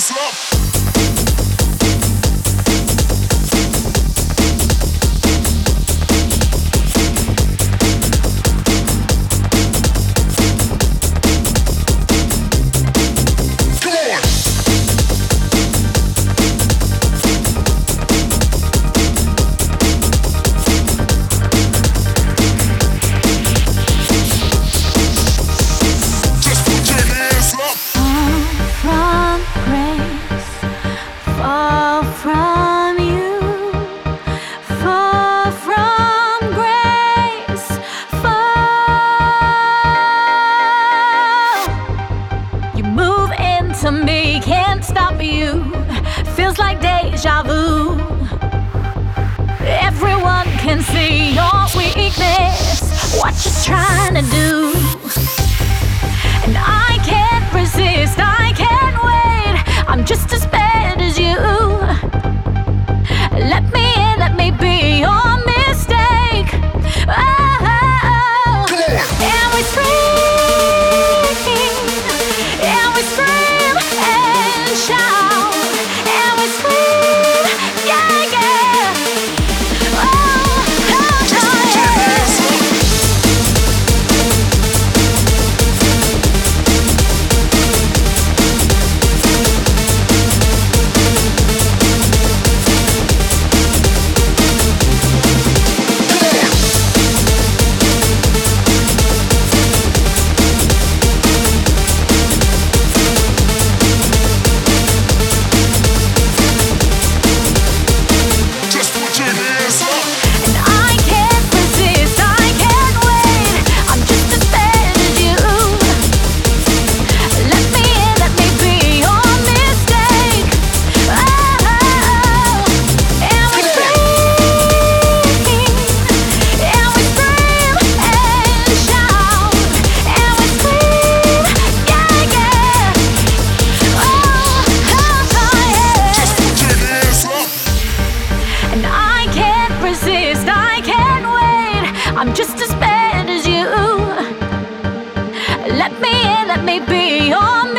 Raise. What you trying to do? Let me in, let me be your